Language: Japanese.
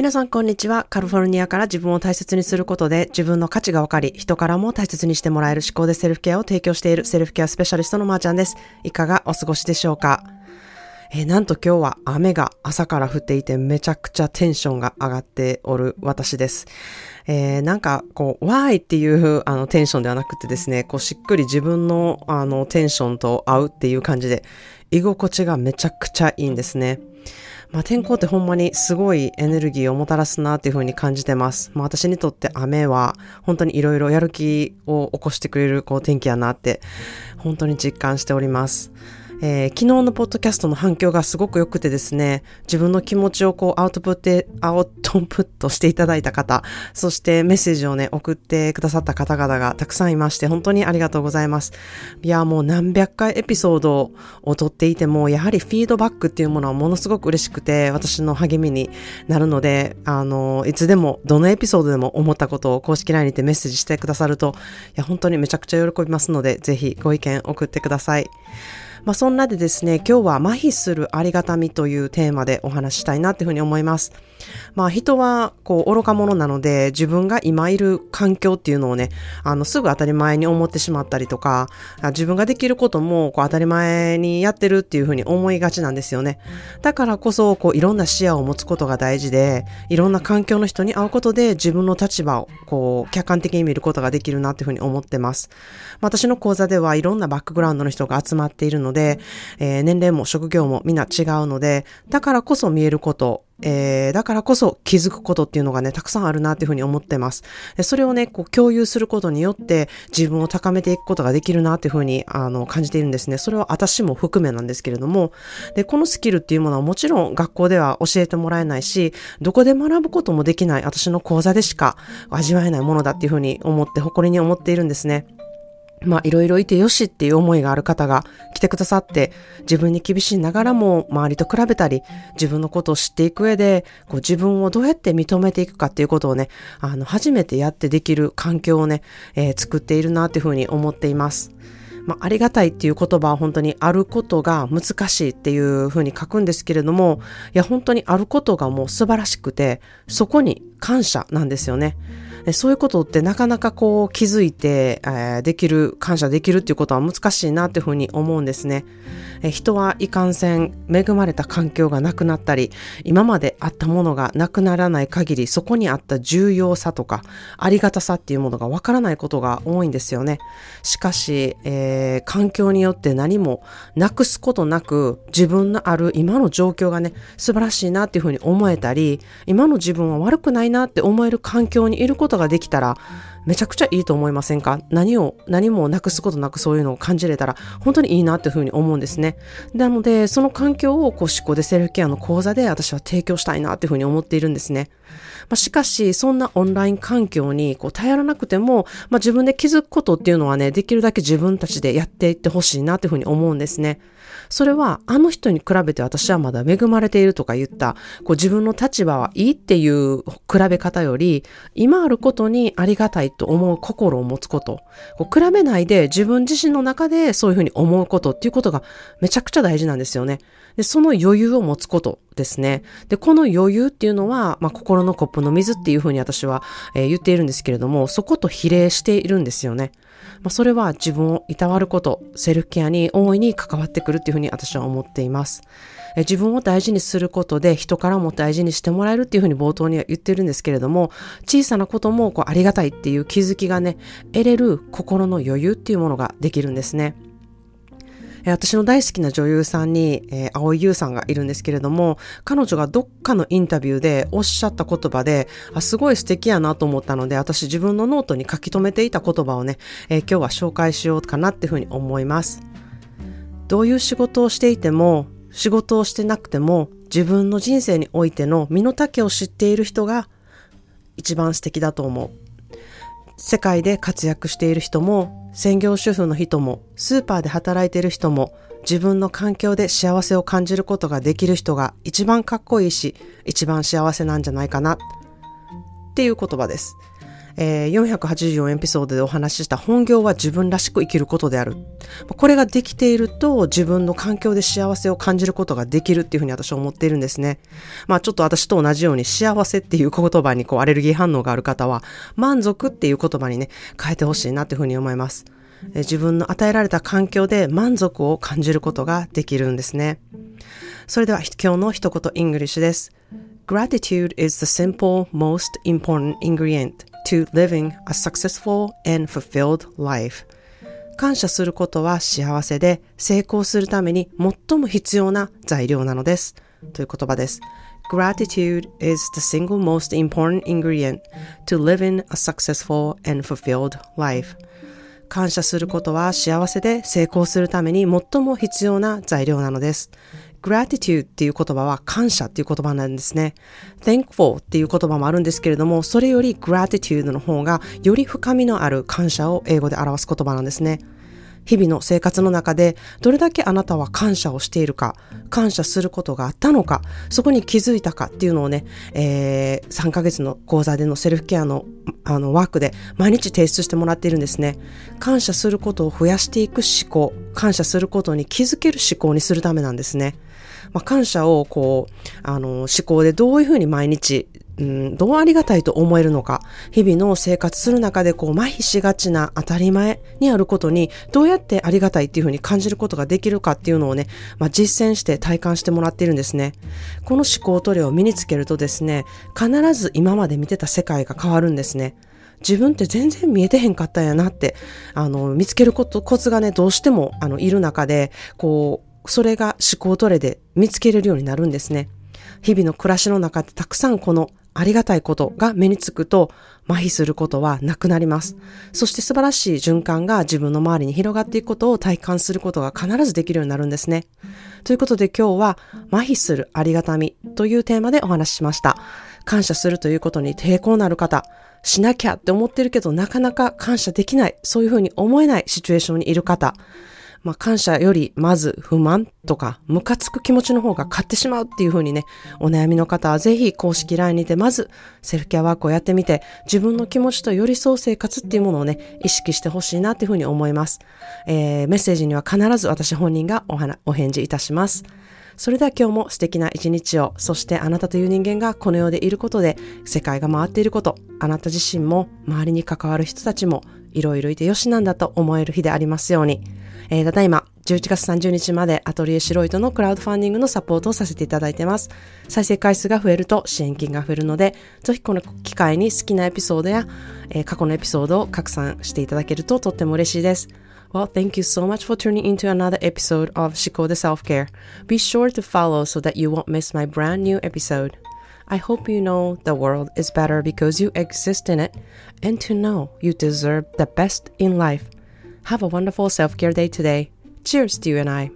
皆さんこんにちは。カリフォルニアから自分を大切にすることで自分の価値が分かり、人からも大切にしてもらえる思考でセルフケアを提供しているセルフケアスペシャリストのまーちゃんです。いかがお過ごしでしょうか？えー、なんと今日は雨が朝から降っていてめちゃくちゃテンションが上がっておる私です。えー、なんかこう、わーいっていうあのテンションではなくてですね、こうしっくり自分のあのテンションと合うっていう感じで、居心地がめちゃくちゃいいんですね。まあ、天候ってほんまにすごいエネルギーをもたらすなっていうふうに感じてます。まあ、私にとって雨は本当にいろいろやる気を起こしてくれるこう天気やなって本当に実感しております。えー、昨日のポッドキャストの反響がすごく良くてですね、自分の気持ちをこうアウトプット、アウトプットしていただいた方、そしてメッセージをね、送ってくださった方々がたくさんいまして、本当にありがとうございます。いや、もう何百回エピソードを撮っていても、やはりフィードバックっていうものはものすごく嬉しくて、私の励みになるので、あの、いつでも、どのエピソードでも思ったことを公式 LINE にてメッセージしてくださると、いや、本当にめちゃくちゃ喜びますので、ぜひご意見送ってください。まあ、そんなでですね、今日は麻痺するありがたみというテーマでお話したいなっていうふうに思います。まあ人はこう愚か者なので自分が今いる環境っていうのをね、あのすぐ当たり前に思ってしまったりとか、自分ができることもこう当たり前にやってるっていうふうに思いがちなんですよね。だからこそこういろんな視野を持つことが大事で、いろんな環境の人に会うことで自分の立場をこう客観的に見ることができるなっていうふうに思ってます。まあ私の講座ではいろんなバックグラウンドの人が集まっているので、えー、年齢も職業もみんな違うので、だからこそ見えること、えー、だからこそ気づくことっていうのがね、たくさんあるなっていうふうに思ってます。それをね、こう共有することによって自分を高めていくことができるなっていうふうに、あの、感じているんですね。それは私も含めなんですけれども、で、このスキルっていうものはもちろん学校では教えてもらえないし、どこで学ぶこともできない私の講座でしか味わえないものだっていうふうに思って、誇りに思っているんですね。まあいろいろいてよしっていう思いがある方が来てくださって自分に厳しいながらも周りと比べたり自分のことを知っていく上でこう自分をどうやって認めていくかっていうことをねあの初めてやってできる環境をね、えー、作っているなっていうふうに思っています。まあ、ありがたいっていう言葉は本当にあることが難しいっていうふうに書くんですけれども、いや本当にあることがもう素晴らしくて、そこに感謝なんですよね。そういうことってなかなかこう気づいて、えー、できる、感謝できるっていうことは難しいなっていうふうに思うんですね。え人はいかんせん恵まれた環境がなくなったり、今まであったものがなくならない限り、そこにあった重要さとか、ありがたさっていうものがわからないことが多いんですよね。しかし、えー、環境によって何もなくすことなく、自分のある今の状況がね、素晴らしいなっていうふうに思えたり、今の自分は悪くないなって思える環境にいることことができたら、めちゃくちゃいいと思いませんか？何を、何もなくすことなくそういうのを感じれたら、本当にいいなっていうふうに思うんですね。なので、その環境をこう思考でセルフケアの講座で私は提供したいなっていうふうに思っているんですね。まあ、しかし、そんなオンライン環境にこう頼らなくても、まあ、自分で気づくことっていうのはね、できるだけ自分たちでやっていってほしいなっていうふうに思うんですね。それは、あの人に比べて私はまだ恵まれているとか言った、こう自分の立場はいいっていう比べ方より、今あることにありがたいと思う心を持つこと。こう比べないで自分自身の中でそういうふうに思うことっていうことがめちゃくちゃ大事なんですよね。で、その余裕を持つことですね。で、この余裕っていうのは、まあ、心のコップの水っていうふうに私は、えー、言っているんですけれども、そこと比例しているんですよね。まあ、それは自分をいたわること、セルフケアに大いに関わってくるっていうふうに私は思っています。え自分を大事にすることで人からも大事にしてもらえるっていうふうに冒頭には言ってるんですけれども、小さなこともこうありがたいっていう気づきがね、得れる心の余裕っていうものができるんですね。私の大好きな女優さんに、えー、青井優さんがいるんですけれども、彼女がどっかのインタビューでおっしゃった言葉で、あすごい素敵やなと思ったので、私自分のノートに書き留めていた言葉をね、えー、今日は紹介しようかなっていうふうに思います。どういう仕事をしていても、仕事をしてなくても、自分の人生においての身の丈を知っている人が一番素敵だと思う。世界で活躍している人も、専業主婦の人も、スーパーで働いている人も、自分の環境で幸せを感じることができる人が一番かっこいいし、一番幸せなんじゃないかな、っていう言葉です。えー、484エピソードでお話しした本業は自分らしく生きることである。これができていると自分の環境で幸せを感じることができるっていうふうに私は思っているんですね。まあちょっと私と同じように幸せっていう言葉にこうアレルギー反応がある方は満足っていう言葉にね変えてほしいなっていうふうに思います。自分の与えられた環境で満足を感じることができるんですね。それでは今日の一言イングリッシュです。Gratitude is the single most important ingredient to living a successful and fulfilled life. 感謝することは幸せで成功するために最も必要な材料なのです。という言葉です。Gratitude is the single most important ingredient to living a successful and fulfilled life. 感謝することは幸せで成功するために最も必要な材料なのです。Gratitude っていう言葉は感謝っていう言葉なんですね。thankful っていう言葉もあるんですけれども、それより gratitude の方がより深みのある感謝を英語で表す言葉なんですね。日々の生活の中でどれだけあなたは感謝をしているか、感謝することがあったのか、そこに気づいたかっていうのをね、えー、3ヶ月の講座でのセルフケアのあのワークで毎日提出してもらっているんですね。感謝することを増やしていく思考、感謝することに気づける思考にするためなんですね。まあ、感謝をこう、あの、思考でどういうふうに毎日、うん、どうありがたいと思えるのか、日々の生活する中でこう、麻痺しがちな当たり前にあることに、どうやってありがたいっていうふうに感じることができるかっていうのをね、まあ、実践して体感してもらっているんですね。この思考トレを身につけるとですね、必ず今まで見てた世界が変わるんですね。自分って全然見えてへんかったんやなって、あの、見つけること、コツがね、どうしても、あの、いる中で、こう、それが思考トレで見つけれるようになるんですね。日々の暮らしの中でたくさんこのありがたいことが目につくと麻痺することはなくなります。そして素晴らしい循環が自分の周りに広がっていくことを体感することが必ずできるようになるんですね。ということで今日は麻痺するありがたみというテーマでお話ししました。感謝するということに抵抗のある方、しなきゃって思ってるけどなかなか感謝できない、そういうふうに思えないシチュエーションにいる方、まあ、感謝よりまず不満とか、ムカつく気持ちの方が勝ってしまうっていう風にね、お悩みの方はぜひ公式 LINE にてまずセルフケアワークをやってみて、自分の気持ちと寄り添う生活っていうものをね、意識してほしいなっていう風に思います。えー、メッセージには必ず私本人がお話お返事いたします。それでは今日も素敵な一日を、そしてあなたという人間がこの世でいることで、世界が回っていること、あなた自身も周りに関わる人たちもいろいろいてよしなんだと思える日でありますように。えー、ただいま11月30日までアトリエシロイトのクラウドファンディングのサポートをさせていただいてます。再生回数が増えると支援金が増えるので、ぜひこの機会に好きなエピソードや、えー、過去のエピソードを拡散していただけるととっても嬉しいです。Well, thank you so much for tuning into another episode of Shiko the Self-Care. Be sure to follow so that you won't miss my brand new episode. I hope you know the world is better because you exist in it and to know you deserve the best in life. Have a wonderful self care day today. Cheers to you and I.